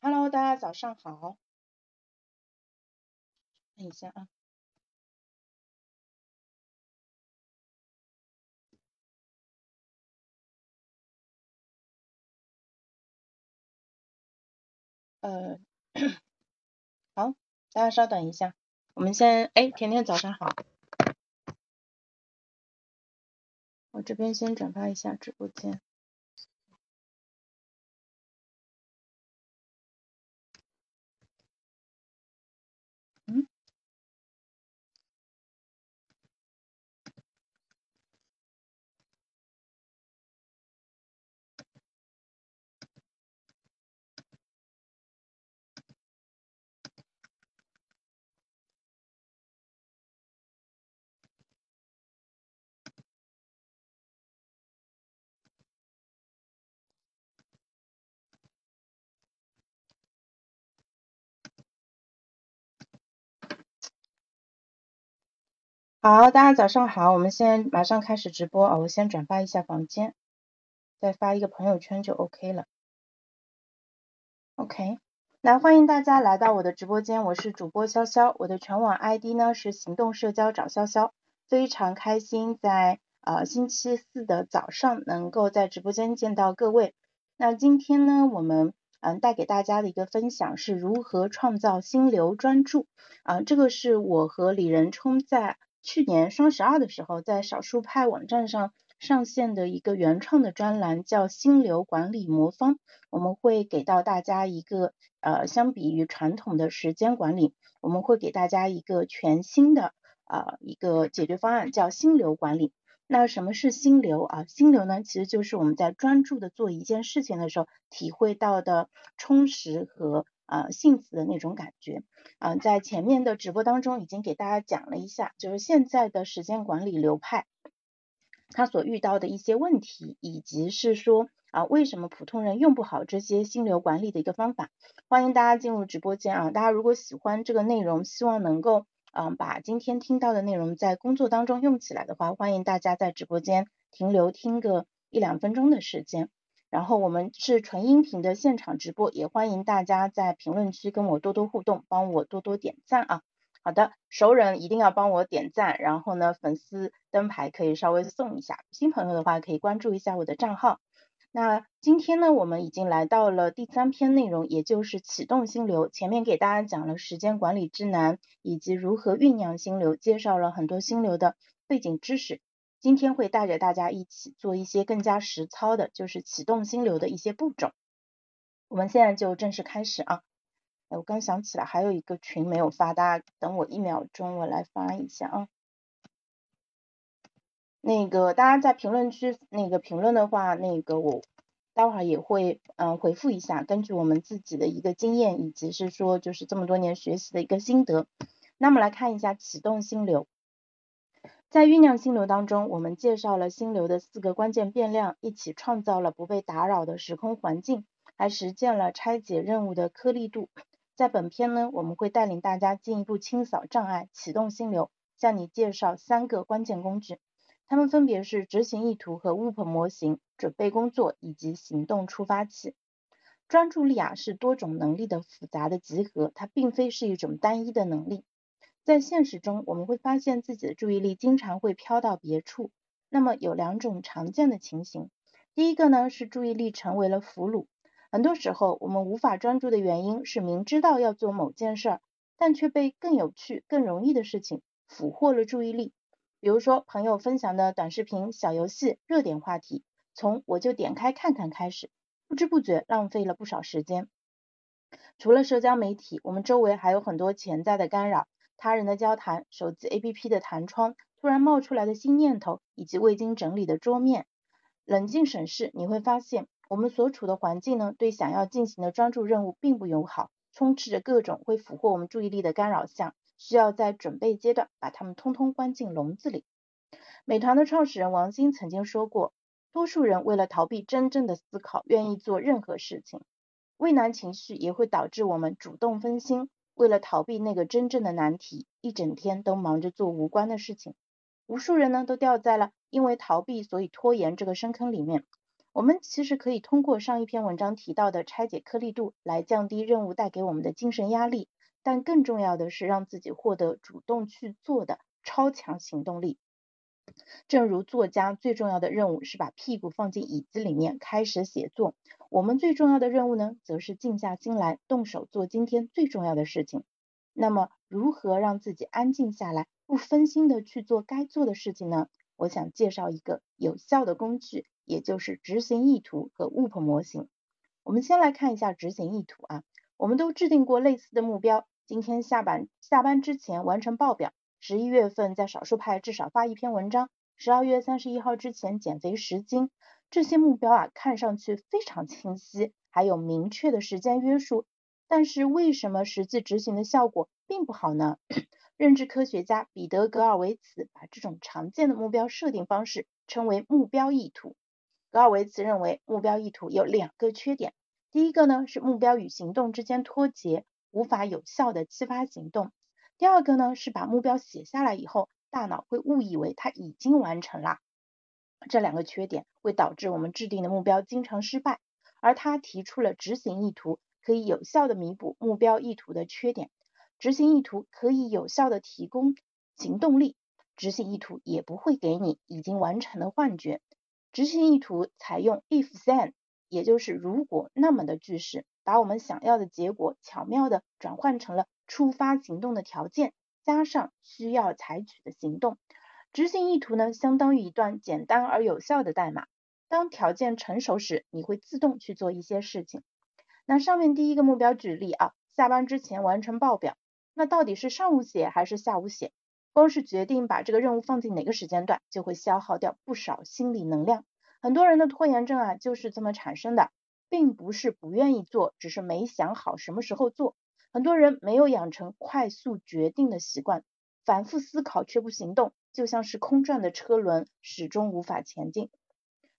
Hello，大家早上好。等一下啊。呃，好，大家稍等一下，我们先，哎，甜甜早上好。我这边先转发一下直播间。好，大家早上好，我们先马上开始直播啊，我先转发一下房间，再发一个朋友圈就 OK 了。OK，那欢迎大家来到我的直播间，我是主播潇潇，我的全网 ID 呢是行动社交找潇潇，非常开心在呃星期四的早上能够在直播间见到各位。那今天呢，我们嗯带给大家的一个分享是如何创造心流专注啊，这个是我和李仁冲在。去年双十二的时候，在少数派网站上上线的一个原创的专栏叫“心流管理魔方”，我们会给到大家一个呃，相比于传统的时间管理，我们会给大家一个全新的呃一个解决方案，叫心流管理。那什么是心流啊？心流呢，其实就是我们在专注的做一件事情的时候，体会到的充实和。啊，幸福的那种感觉啊，在前面的直播当中已经给大家讲了一下，就是现在的时间管理流派，他所遇到的一些问题，以及是说啊，为什么普通人用不好这些心流管理的一个方法。欢迎大家进入直播间啊，大家如果喜欢这个内容，希望能够嗯把今天听到的内容在工作当中用起来的话，欢迎大家在直播间停留听个一两分钟的时间。然后我们是纯音频的现场直播，也欢迎大家在评论区跟我多多互动，帮我多多点赞啊。好的，熟人一定要帮我点赞，然后呢，粉丝灯牌可以稍微送一下，新朋友的话可以关注一下我的账号。那今天呢，我们已经来到了第三篇内容，也就是启动心流。前面给大家讲了时间管理之难，以及如何酝酿心流，介绍了很多心流的背景知识。今天会带着大家一起做一些更加实操的，就是启动心流的一些步骤。我们现在就正式开始啊！哎，我刚想起来还有一个群没有发，大家等我一秒钟，我来发一下啊。那个大家在评论区那个评论的话，那个我待会儿也会嗯回复一下，根据我们自己的一个经验，以及是说就是这么多年学习的一个心得。那么来看一下启动心流。在酝酿心流当中，我们介绍了心流的四个关键变量，一起创造了不被打扰的时空环境，还实践了拆解任务的颗粒度。在本篇呢，我们会带领大家进一步清扫障碍，启动心流，向你介绍三个关键工具，它们分别是执行意图和 WOOP 模型、准备工作以及行动触发器。专注力啊，是多种能力的复杂的集合，它并非是一种单一的能力。在现实中，我们会发现自己的注意力经常会飘到别处。那么有两种常见的情形，第一个呢是注意力成为了俘虏。很多时候，我们无法专注的原因是明知道要做某件事儿，但却被更有趣、更容易的事情俘获了注意力。比如说，朋友分享的短视频、小游戏、热点话题，从我就点开看看开始，不知不觉浪费了不少时间。除了社交媒体，我们周围还有很多潜在的干扰。他人的交谈、手机 APP 的弹窗、突然冒出来的新念头，以及未经整理的桌面。冷静审视，你会发现，我们所处的环境呢，对想要进行的专注任务并不友好，充斥着各种会俘获我们注意力的干扰项，需要在准备阶段把它们通通关进笼子里。美团的创始人王兴曾经说过，多数人为了逃避真正的思考，愿意做任何事情。畏难情绪也会导致我们主动分心。为了逃避那个真正的难题，一整天都忙着做无关的事情。无数人呢都掉在了因为逃避所以拖延这个深坑里面。我们其实可以通过上一篇文章提到的拆解颗粒度来降低任务带给我们的精神压力，但更重要的是让自己获得主动去做的超强行动力。正如作家最重要的任务是把屁股放进椅子里面开始写作，我们最重要的任务呢，则是静下心来动手做今天最重要的事情。那么，如何让自己安静下来，不分心的去做该做的事情呢？我想介绍一个有效的工具，也就是执行意图和 WOP 模型。我们先来看一下执行意图啊，我们都制定过类似的目标，今天下班下班之前完成报表。十一月份在少数派至少发一篇文章，十二月三十一号之前减肥十斤，这些目标啊看上去非常清晰，还有明确的时间约束，但是为什么实际执行的效果并不好呢？认知科学家彼得格尔维茨把这种常见的目标设定方式称为目标意图。格尔维茨认为目标意图有两个缺点，第一个呢是目标与行动之间脱节，无法有效的激发行动。第二个呢是把目标写下来以后，大脑会误以为它已经完成了。这两个缺点会导致我们制定的目标经常失败。而他提出了执行意图可以有效的弥补目标意图的缺点。执行意图可以有效的提供行动力，执行意图也不会给你已经完成的幻觉。执行意图采用 if then，也就是如果那么的句式，把我们想要的结果巧妙的转换成了。触发行动的条件加上需要采取的行动，执行意图呢，相当于一段简单而有效的代码。当条件成熟时，你会自动去做一些事情。那上面第一个目标举例啊，下班之前完成报表，那到底是上午写还是下午写？光是决定把这个任务放进哪个时间段，就会消耗掉不少心理能量。很多人的拖延症啊，就是这么产生的，并不是不愿意做，只是没想好什么时候做。很多人没有养成快速决定的习惯，反复思考却不行动，就像是空转的车轮，始终无法前进。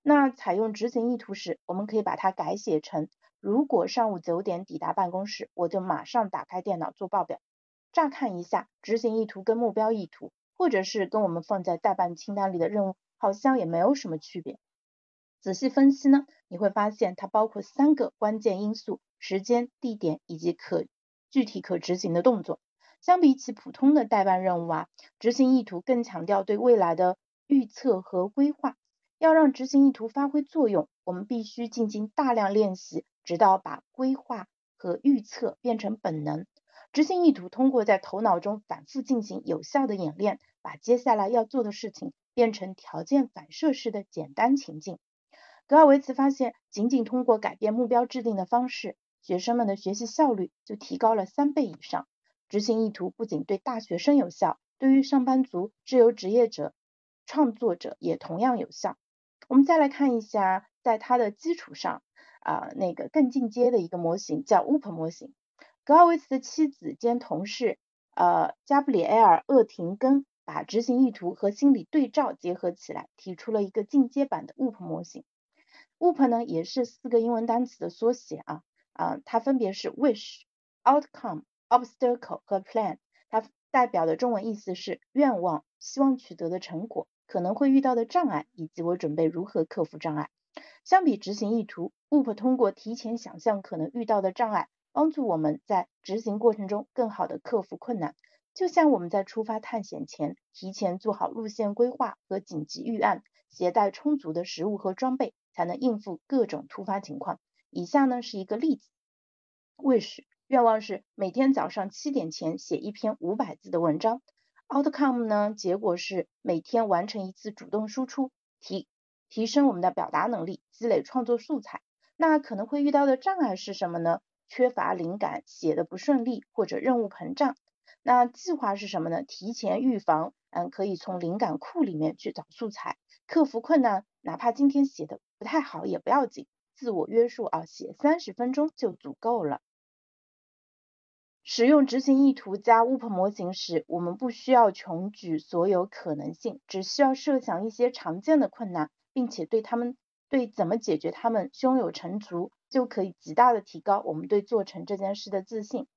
那采用执行意图时，我们可以把它改写成：如果上午九点抵达办公室，我就马上打开电脑做报表。乍看一下，执行意图跟目标意图，或者是跟我们放在待办清单里的任务，好像也没有什么区别。仔细分析呢，你会发现它包括三个关键因素：时间、地点以及可。具体可执行的动作，相比起普通的代办任务啊，执行意图更强调对未来的预测和规划。要让执行意图发挥作用，我们必须进行大量练习，直到把规划和预测变成本能。执行意图通过在头脑中反复进行有效的演练，把接下来要做的事情变成条件反射式的简单情境。格尔维茨发现，仅仅通过改变目标制定的方式。学生们的学习效率就提高了三倍以上。执行意图不仅对大学生有效，对于上班族、自由职业者、创作者也同样有效。我们再来看一下，在它的基础上啊，那个更进阶的一个模型叫 WOP 模型。格奥维茨的妻子兼同事呃加布里埃尔厄廷根把执行意图和心理对照结合起来，提出了一个进阶版的 WOP 模型。UP 呢也是四个英文单词的缩写啊。啊，它分别是 wish、outcome、obstacle 和 plan。它代表的中文意思是愿望、希望取得的成果、可能会遇到的障碍以及我准备如何克服障碍。相比执行意图，WOOP 通过提前想象可能遇到的障碍，帮助我们在执行过程中更好的克服困难。就像我们在出发探险前，提前做好路线规划和紧急预案，携带充足的食物和装备，才能应付各种突发情况。以下呢是一个例子：wish 愿望是每天早上七点前写一篇五百字的文章；outcome 呢结果是每天完成一次主动输出，提提升我们的表达能力，积累创作素材。那可能会遇到的障碍是什么呢？缺乏灵感，写的不顺利，或者任务膨胀。那计划是什么呢？提前预防，嗯，可以从灵感库里面去找素材，克服困难，哪怕今天写的不太好也不要紧。自我约束啊，写三十分钟就足够了。使用执行意图加 WOP 模型时，我们不需要穷举所有可能性，只需要设想一些常见的困难，并且对他们对怎么解决他们胸有成竹，就可以极大的提高我们对做成这件事的自信。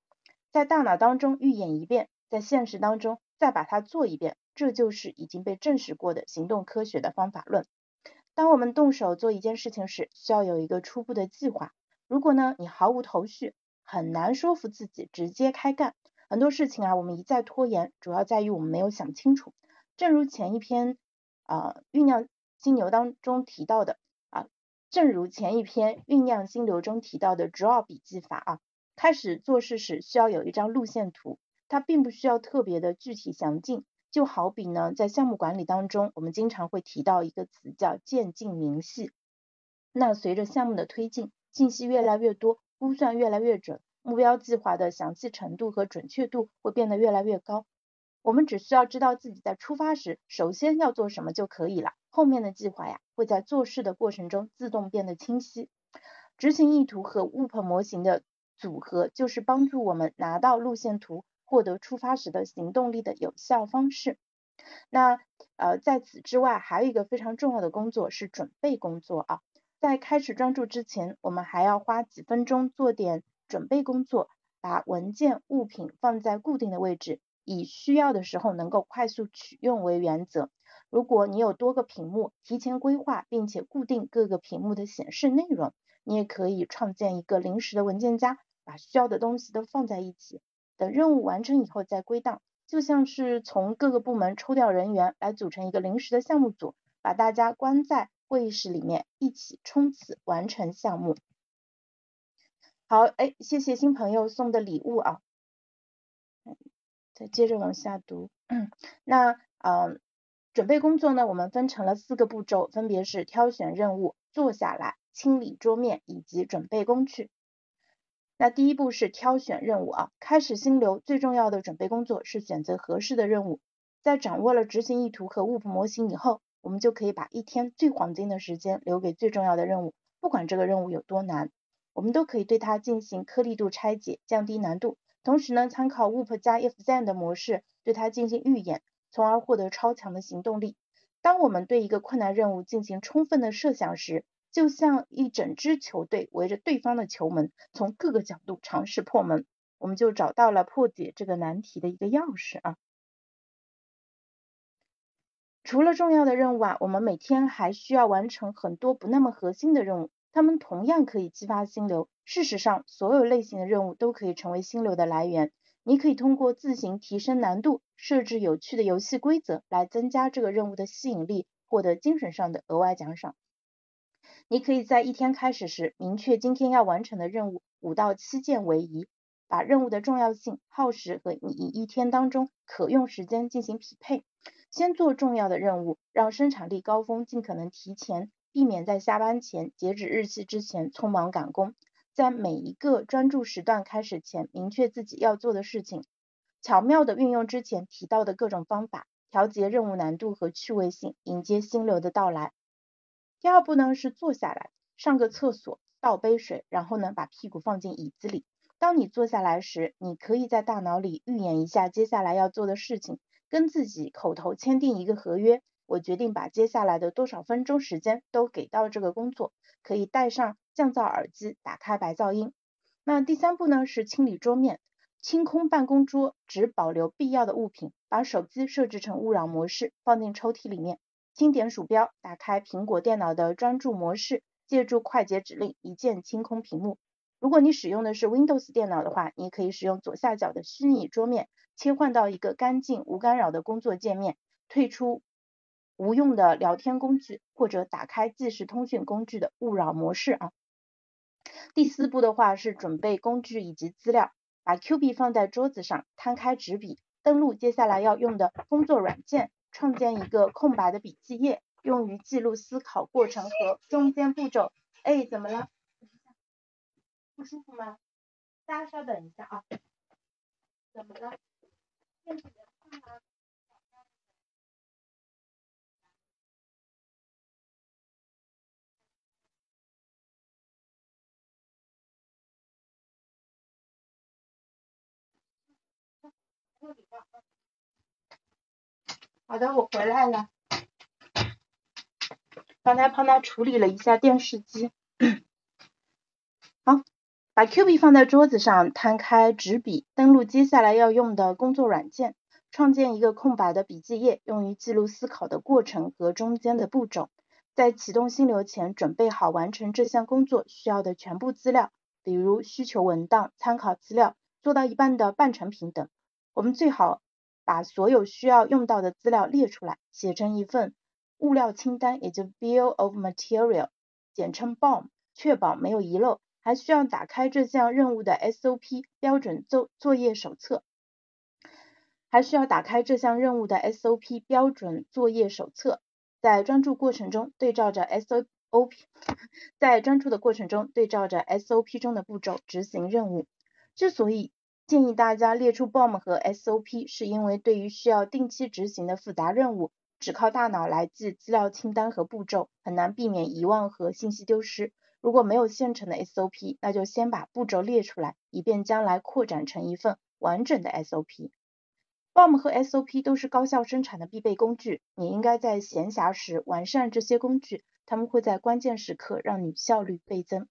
在大脑当中预演一遍，在现实当中再把它做一遍，这就是已经被证实过的行动科学的方法论。当我们动手做一件事情时，需要有一个初步的计划。如果呢，你毫无头绪，很难说服自己直接开干。很多事情啊，我们一再拖延，主要在于我们没有想清楚。正如前一篇啊酝酿金牛当中提到的啊，正如前一篇酝酿金流中提到的 draw 笔记法啊，开始做事时需要有一张路线图，它并不需要特别的具体详尽。就好比呢，在项目管理当中，我们经常会提到一个词叫渐进明细。那随着项目的推进，信息越来越多，估算越来越准，目标计划的详细程度和准确度会变得越来越高。我们只需要知道自己在出发时首先要做什么就可以了，后面的计划呀会在做事的过程中自动变得清晰。执行意图和 w o p 模型的组合，就是帮助我们拿到路线图。获得出发时的行动力的有效方式。那呃，在此之外，还有一个非常重要的工作是准备工作啊。在开始专注之前，我们还要花几分钟做点准备工作，把文件物品放在固定的位置，以需要的时候能够快速取用为原则。如果你有多个屏幕，提前规划并且固定各个屏幕的显示内容，你也可以创建一个临时的文件夹，把需要的东西都放在一起。等任务完成以后再归档，就像是从各个部门抽调人员来组成一个临时的项目组，把大家关在会议室里面一起冲刺完成项目。好，哎，谢谢新朋友送的礼物啊。再接着往下读，嗯那嗯，准备工作呢，我们分成了四个步骤，分别是挑选任务、坐下来、清理桌面以及准备工具。那第一步是挑选任务啊，开始心流最重要的准备工作是选择合适的任务。在掌握了执行意图和 WOOP 模型以后，我们就可以把一天最黄金的时间留给最重要的任务，不管这个任务有多难，我们都可以对它进行颗粒度拆解，降低难度。同时呢，参考 WOOP 加 If Then 的模式，对它进行预演，从而获得超强的行动力。当我们对一个困难任务进行充分的设想时，就像一整支球队围着对方的球门，从各个角度尝试破门，我们就找到了破解这个难题的一个钥匙啊。除了重要的任务啊，我们每天还需要完成很多不那么核心的任务，它们同样可以激发心流。事实上，所有类型的任务都可以成为心流的来源。你可以通过自行提升难度、设置有趣的游戏规则来增加这个任务的吸引力，获得精神上的额外奖赏。你可以在一天开始时明确今天要完成的任务五到七件为宜，把任务的重要性、耗时和你一天当中可用时间进行匹配。先做重要的任务，让生产力高峰尽可能提前，避免在下班前截止日期之前匆忙赶工。在每一个专注时段开始前，明确自己要做的事情，巧妙地运用之前提到的各种方法，调节任务难度和趣味性，迎接心流的到来。第二步呢是坐下来，上个厕所，倒杯水，然后呢把屁股放进椅子里。当你坐下来时，你可以在大脑里预演一下接下来要做的事情，跟自己口头签订一个合约。我决定把接下来的多少分钟时间都给到这个工作。可以戴上降噪耳机，打开白噪音。那第三步呢是清理桌面，清空办公桌，只保留必要的物品，把手机设置成勿扰模式，放进抽屉里面。轻点鼠标，打开苹果电脑的专注模式，借助快捷指令一键清空屏幕。如果你使用的是 Windows 电脑的话，你可以使用左下角的虚拟桌面，切换到一个干净无干扰的工作界面，退出无用的聊天工具，或者打开即时通讯工具的勿扰模式啊。第四步的话是准备工具以及资料，把 Q 币放在桌子上，摊开纸笔，登录接下来要用的工作软件。创建一个空白的笔记页，用于记录思考过程和中间步骤。哎，怎么了？不舒服吗？大家稍等一下啊。怎么了？好的，我回来了。刚才帮他处理了一下电视机。把 Q 币放在桌子上，摊开纸笔，登录接下来要用的工作软件，创建一个空白的笔记页，用于记录思考的过程和中间的步骤。在启动心流前，准备好完成这项工作需要的全部资料，比如需求文档、参考资料、做到一半的半成品等。我们最好把所有需要用到的资料列出来，写成一份物料清单，也就 Bill of Material，简称 BOM，确保没有遗漏。还需要打开这项任务的 SOP 标准作作业手册。还需要打开这项任务的 SOP 标准作业手册，在专注过程中对照着 SOP，在专注的过程中对照着 SOP 中的步骤执行任务。之所以建议大家列出 BOM 和 SOP，是因为对于需要定期执行的复杂任务，只靠大脑来记资料清单和步骤，很难避免遗忘和信息丢失。如果没有现成的 SOP，那就先把步骤列出来，以便将来扩展成一份完整的 SOP。BOM 和 SOP 都是高效生产的必备工具，你应该在闲暇时完善这些工具，他们会在关键时刻让你效率倍增。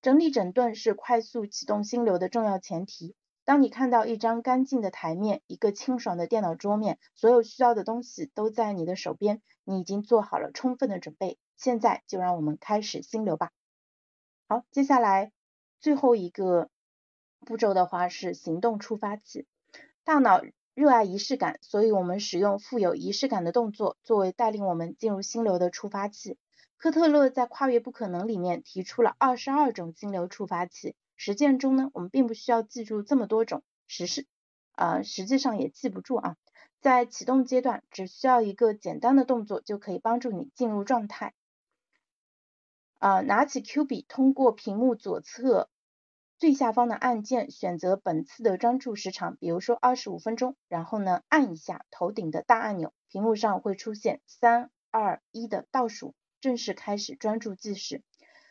整理整顿是快速启动心流的重要前提。当你看到一张干净的台面，一个清爽的电脑桌面，所有需要的东西都在你的手边，你已经做好了充分的准备。现在就让我们开始心流吧。好，接下来最后一个步骤的话是行动触发器。大脑热爱仪式感，所以我们使用富有仪式感的动作作为带领我们进入心流的触发器。科特勒在《跨越不可能》里面提出了二十二种心流触发器。实践中呢，我们并不需要记住这么多种，实是呃实际上也记不住啊。在启动阶段，只需要一个简单的动作就可以帮助你进入状态。啊，拿起 Q 笔，通过屏幕左侧。最下方的按键选择本次的专注时长，比如说二十五分钟，然后呢按一下头顶的大按钮，屏幕上会出现三二一的倒数，正式开始专注计时。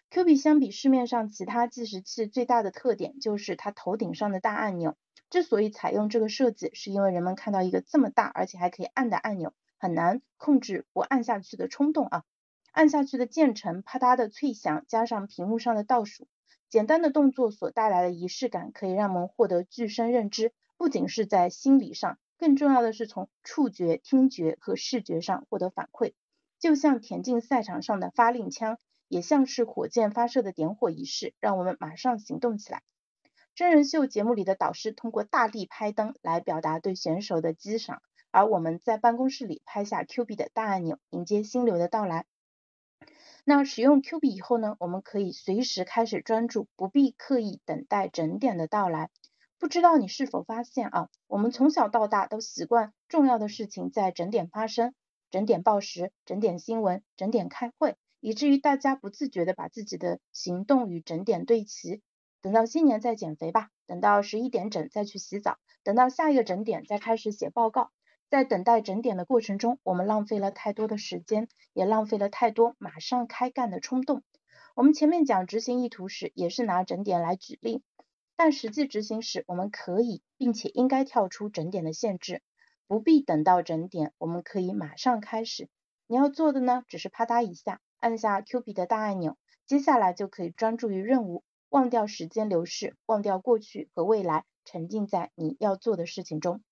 Q 币相比市面上其他计时器最大的特点就是它头顶上的大按钮。之所以采用这个设计，是因为人们看到一个这么大而且还可以按的按钮，很难控制不按下去的冲动啊。按下去的键程啪嗒的脆响，加上屏幕上的倒数。简单的动作所带来的仪式感，可以让我们获得具身认知，不仅是在心理上，更重要的是从触觉、听觉和视觉上获得反馈。就像田径赛场上的发令枪，也像是火箭发射的点火仪式，让我们马上行动起来。真人秀节目里的导师通过大力拍灯来表达对选手的激赏，而我们在办公室里拍下 Q 币的大按钮，迎接心流的到来。那使用 Q 币以后呢，我们可以随时开始专注，不必刻意等待整点的到来。不知道你是否发现啊，我们从小到大都习惯重要的事情在整点发生，整点报时、整点新闻、整点开会，以至于大家不自觉的把自己的行动与整点对齐。等到新年再减肥吧，等到十一点整再去洗澡，等到下一个整点再开始写报告。在等待整点的过程中，我们浪费了太多的时间，也浪费了太多马上开干的冲动。我们前面讲执行意图时，也是拿整点来举例，但实际执行时，我们可以并且应该跳出整点的限制，不必等到整点，我们可以马上开始。你要做的呢，只是啪嗒一下按下 Q 币的大按钮，接下来就可以专注于任务，忘掉时间流逝，忘掉过去和未来，沉浸在你要做的事情中。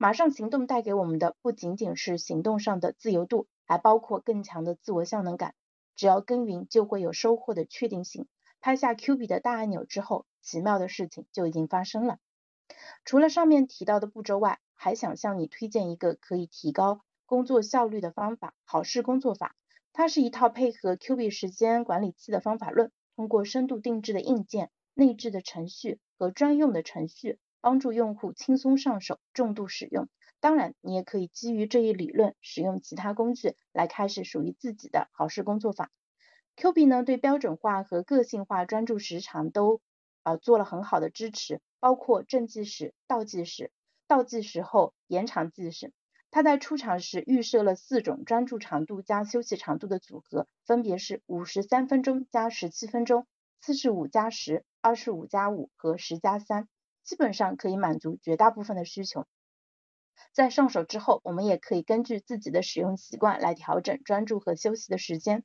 马上行动带给我们的不仅仅是行动上的自由度，还包括更强的自我效能感。只要耕耘，就会有收获的确定性。拍下 Q 币的大按钮之后，奇妙的事情就已经发生了。除了上面提到的步骤外，还想向你推荐一个可以提高工作效率的方法——好事工作法。它是一套配合 Q 币时间管理器的方法论，通过深度定制的硬件、内置的程序和专用的程序。帮助用户轻松上手，重度使用。当然，你也可以基于这一理论，使用其他工具来开始属于自己的好事工作法。Q 币呢，对标准化和个性化专注时长都呃做了很好的支持，包括正计时、倒计时、倒计时后延长计时。它在出厂时预设了四种专注长度加休息长度的组合，分别是五十三分钟加十七分钟、四十五加十、二十五加五和十加三。基本上可以满足绝大部分的需求。在上手之后，我们也可以根据自己的使用习惯来调整专注和休息的时间。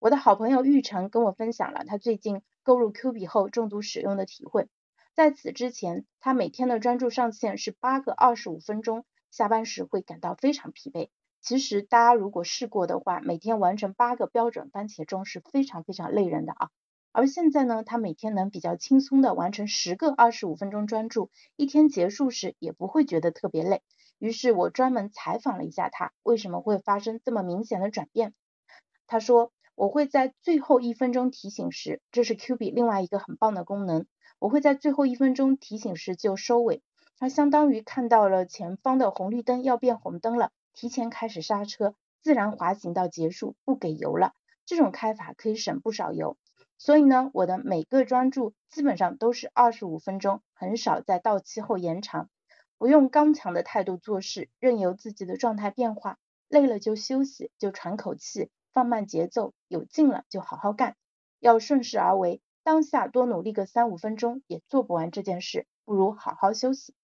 我的好朋友玉成跟我分享了他最近购入 Q 币后重度使用的体会。在此之前，他每天的专注上限是八个二十五分钟，下班时会感到非常疲惫。其实大家如果试过的话，每天完成八个标准番茄钟是非常非常累人的啊。而现在呢，他每天能比较轻松的完成十个二十五分钟专注，一天结束时也不会觉得特别累。于是我专门采访了一下他，为什么会发生这么明显的转变？他说，我会在最后一分钟提醒时，这是 Q 比另外一个很棒的功能，我会在最后一分钟提醒时就收尾，它相当于看到了前方的红绿灯要变红灯了，提前开始刹车，自然滑行到结束，不给油了。这种开法可以省不少油。所以呢，我的每个专注基本上都是二十五分钟，很少在到期后延长。不用刚强的态度做事，任由自己的状态变化，累了就休息，就喘口气，放慢节奏，有劲了就好好干。要顺势而为，当下多努力个三五分钟也做不完这件事，不如好好休息。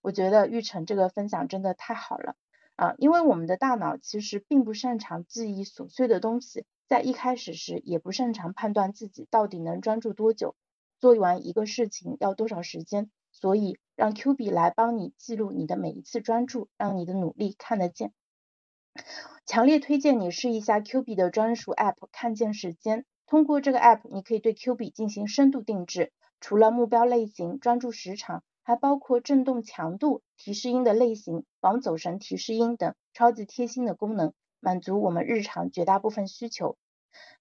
我觉得玉成这个分享真的太好了啊，因为我们的大脑其实并不擅长记忆琐碎的东西。在一开始时也不擅长判断自己到底能专注多久，做完一个事情要多少时间，所以让 Q 币来帮你记录你的每一次专注，让你的努力看得见。强烈推荐你试一下 Q 币的专属 App，看见时间。通过这个 App，你可以对 Q 币进行深度定制，除了目标类型、专注时长，还包括震动强度、提示音的类型、防走神提示音等超级贴心的功能。满足我们日常绝大部分需求。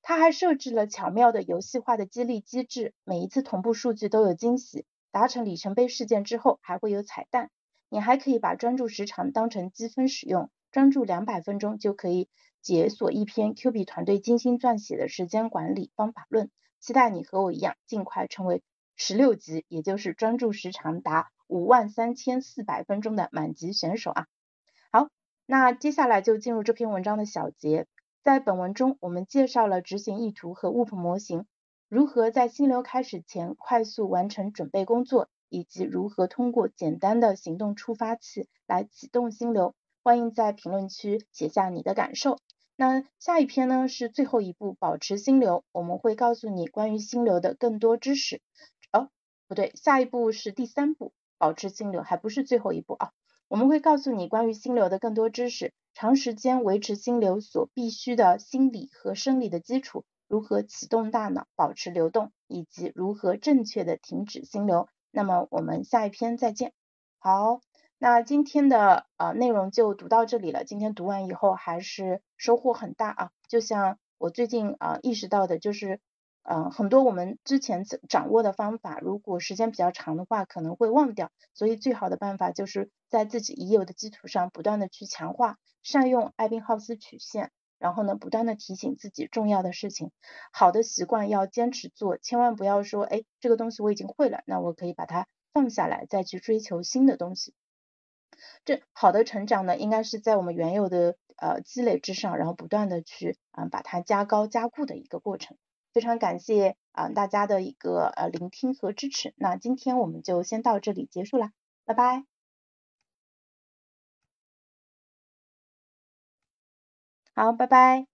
它还设置了巧妙的游戏化的激励机制，每一次同步数据都有惊喜。达成里程碑事件之后还会有彩蛋。你还可以把专注时长当成积分使用，专注两百分钟就可以解锁一篇 Q 币团队精心撰写的时间管理方法论。期待你和我一样，尽快成为十六级，也就是专注时长达五万三千四百分钟的满级选手啊！好。那接下来就进入这篇文章的小结，在本文中，我们介绍了执行意图和 WOP 模型，如何在心流开始前快速完成准备工作，以及如何通过简单的行动触发器来启动心流。欢迎在评论区写下你的感受。那下一篇呢是最后一步，保持心流，我们会告诉你关于心流的更多知识。哦，不对，下一步是第三步，保持心流，还不是最后一步啊。我们会告诉你关于心流的更多知识，长时间维持心流所必须的心理和生理的基础，如何启动大脑保持流动，以及如何正确的停止心流。那么我们下一篇再见。好，那今天的呃内容就读到这里了。今天读完以后还是收获很大啊，就像我最近啊意识到的，就是。嗯，很多我们之前掌握的方法，如果时间比较长的话，可能会忘掉。所以最好的办法就是在自己已有的基础上，不断的去强化，善用艾宾浩斯曲线，然后呢，不断的提醒自己重要的事情。好的习惯要坚持做，千万不要说，哎，这个东西我已经会了，那我可以把它放下来，再去追求新的东西。这好的成长呢，应该是在我们原有的呃积累之上，然后不断的去啊把它加高加固的一个过程。非常感谢啊大家的一个呃聆听和支持，那今天我们就先到这里结束了，拜拜。好，拜拜。